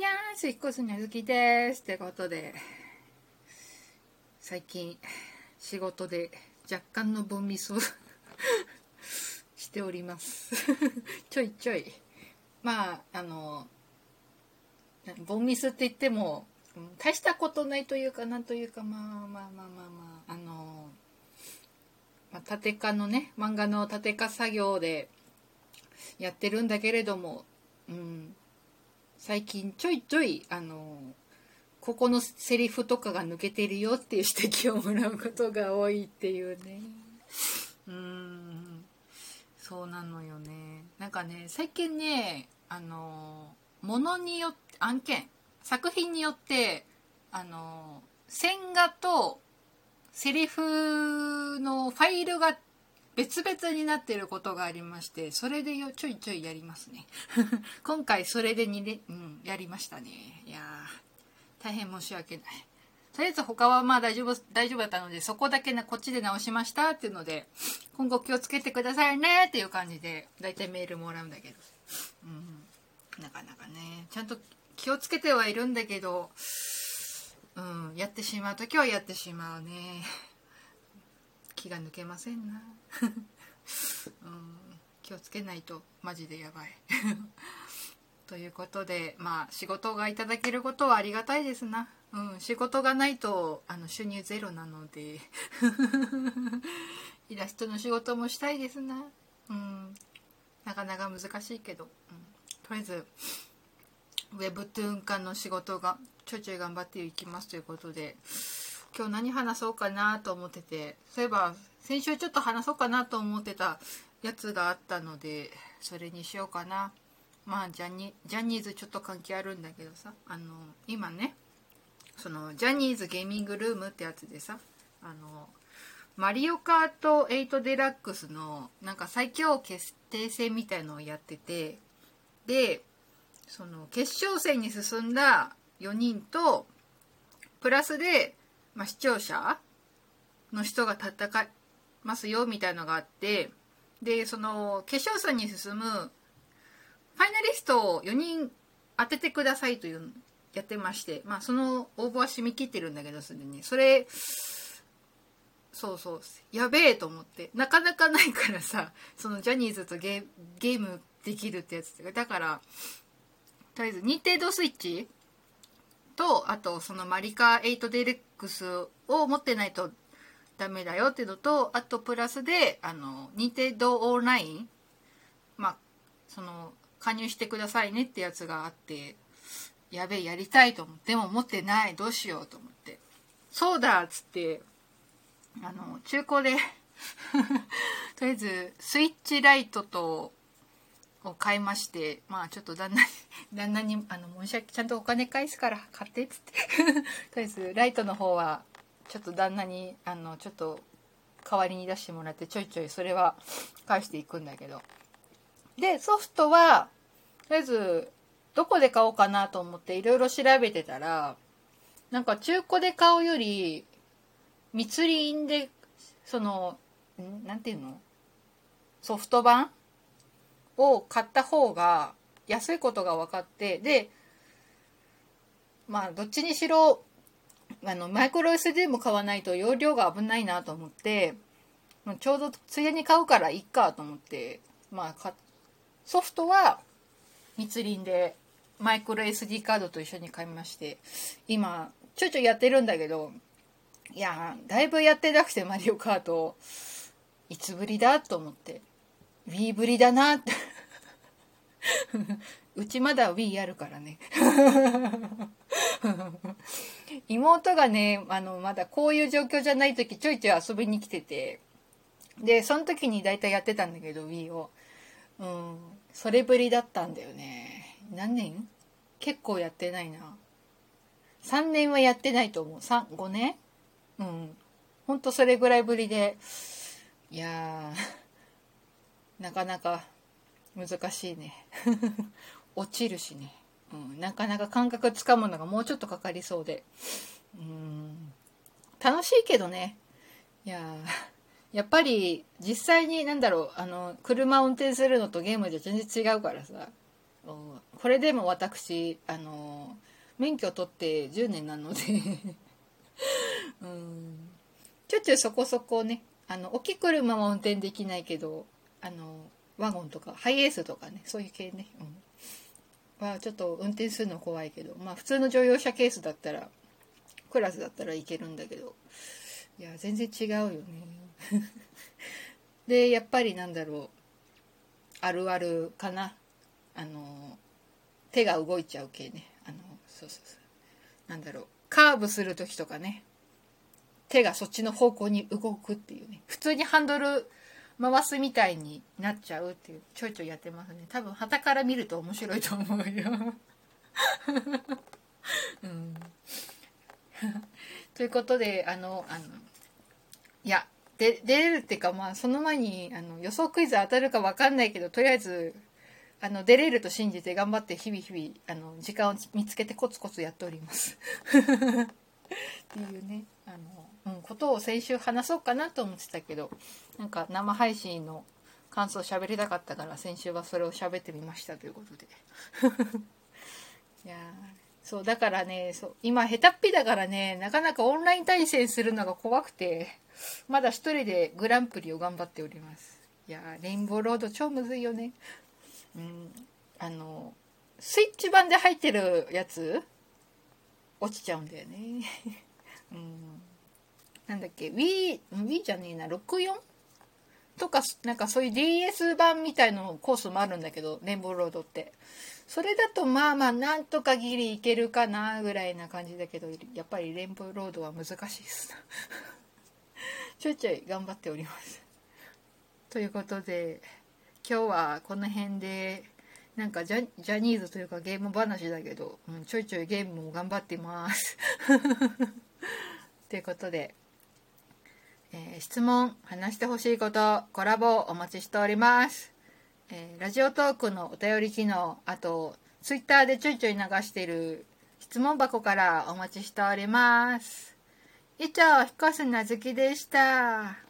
にゃーす、引っ越すにゃずきです。ってことで、最近、仕事で若干のボンミスを しております。ちょいちょい。まあ、あの、ボンミスって言っても、大したことないというか、なんというか、まあまあまあまあまあ、あの、まあ、縦化のね、漫画の縦化作業でやってるんだけれども、うん、最近ちょいちょいあのここのセリフとかが抜けてるよっていう指摘をもらうことが多いっていうね。うんそうなのよね。なんかね最近ねあのものによって案件作品によってあの線画とセリフのファイルが別々になってることがありましてそれでよちょいちょいやりますね。今回それでにれ、うん、やりましたね。いや大変申し訳ない。とりあえず他はまあ大丈夫大丈夫だったのでそこだけなこっちで直しましたっていうので今後気をつけてくださいねっていう感じで大体メールもらうんだけど、うん、なかなかね。ちゃんと気をつけてはいるんだけどうんやってしまう時はやってしまうね。気が抜けませんな、うん、気をつけないとマジでやばい。ということでまあ仕事がいただけることはありがたいですな、うん、仕事がないとあの収入ゼロなので。イラストの仕事もしたいですな、うん、なかなか難しいけど、うん、とりあえずウェブトゥーン化の仕事がちょいちょい頑張っていきますということで。今日何話そうかなと思っててそういえば先週ちょっと話そうかなと思ってたやつがあったのでそれにしようかな。まあジャニジャニーズちょっと関係あるんだけどさあの今ねそのジャニーズゲーミングルームってやつでさあのマリオカート8デラックスのなんか最強決定戦みたいのをやっててでその決勝戦に進んだ4人とプラスで、まあ、視聴者の人が戦いますよみたいのがあってでその決勝戦に進むファイナリストを4人当ててくださいというやってまして、まあ、その応募は締め切ってるんだけどすでに。それそうそうやべえと思って。なかなかないからさそのジャニーズとゲームできるってやつだからとりあえず任天堂スイッチとあとそのマリカ8デレックスを持ってないとダメだよっていうのとあとプラスであの任天堂オンラインまあその加入してくださいねってやつがあってやべえやりたいと思ってでも持ってないどうしようと思って。そうだっつってあの中古で とりあえずスイッチライトとを買いましてまあちょっと旦那に 旦那にあの申し訳ちゃんとお金返すから買ってっつって。とりあえずライトの方はちょっと旦那にあのちょっと代わりに出してもらってちょいちょいそれは返していくんだけど。でソフトはとりあえずどこで買おうかなと思っていろいろ調べてたらなんか中古で買うより密林でそのん？なんていうの？ソフト版？を買った方が安いことが分かってでまあどっちにしろあのマイクロ SD も買わないと容量が危ないなと思ってちょうどついでに買うからいいかと思ってまあソフトは密林でマイクロ SD カードと一緒に買いまして今ちょいちょいやってるんだけどいやだいぶやってなくてマリオカート。いつぶりだと思って。Wii ぶりだなって。うちまだ Wii あるからね。妹がねあのまだこういう状況じゃない時ちょいちょい遊びに来てて。でその時に大体やってたんだけど Wii を。うんそれぶりだったんだよね。何年？結構やってないな。3年はやってないと思う。3、5年？うん。ほんとそれぐらいぶりで。いやー。なかなか難しいね。落ちるしね、うん、なかなか感覚つかむのがもうちょっとかかりそうで。うん。楽しいけどね。いや やっぱり実際に何だろう。あの車を運転するのとゲームじゃ全然違うからさ。これでも私あの免許取って10年なので。うん。ちょっちゅうそこそこね。あの大きい車は運転できないけどあのワゴンとかハイエースとかねそういう系ね、うん、はちょっと運転するの怖いけど。まあ普通の乗用車ケースだったらクラスだったらいけるんだけど。いや全然違うよね。でやっぱりなんだろう。あるあるかな。あの手が動いちゃう系ね。あのそうそうそう。なんだろう。カーブする時とかね。手がそっちの方向に動くっていうね。普通にハンドル回すみたいになっちゃうっていうちょいちょいやってますね。多分旗から見ると面白いと思うよ。うん。ということであのあのいや出れるっていうかまあその前にあの予想クイズ当たるか分かんないけどとりあえずあの出れると信じて頑張って日々日々あの時間を見つけてコツコツやっております。っていうねあの、うん、ことを先週話そうかなと思ってたけどなんか生配信の感想喋りたかったから先週はそれを喋ってみましたということで。いやそうだからねそう今下手っぴだからねなかなかオンライン対戦するのが怖くてまだ一人でグランプリを頑張っております。いやレインボーロード超むずいよね。うんあのスイッチ版で入ってるやつ落ちちゃうんだよね。うん。なんだっけ？Wii, Wii じゃねえな。64とかなんかそういう DS 版みたいのコースもあるんだけどレインボーロードって。それだとまあまあなんとかギリいけるかなぐらいな感じだけどやっぱりレインボーロードは難しいです。ちょいちょい頑張っております。ということで今日はこの辺で。なんかジャジャニーズというかゲーム話だけど、うん、ちょいちょいゲームも頑張ってます。ということで、えー、質問話してほしいことコラボお待ちしております。えー、ラジオトークのお便り機能あとツイッターでちょいちょい流してる質問箱からお待ちしております。以上、ひこすなずきでした。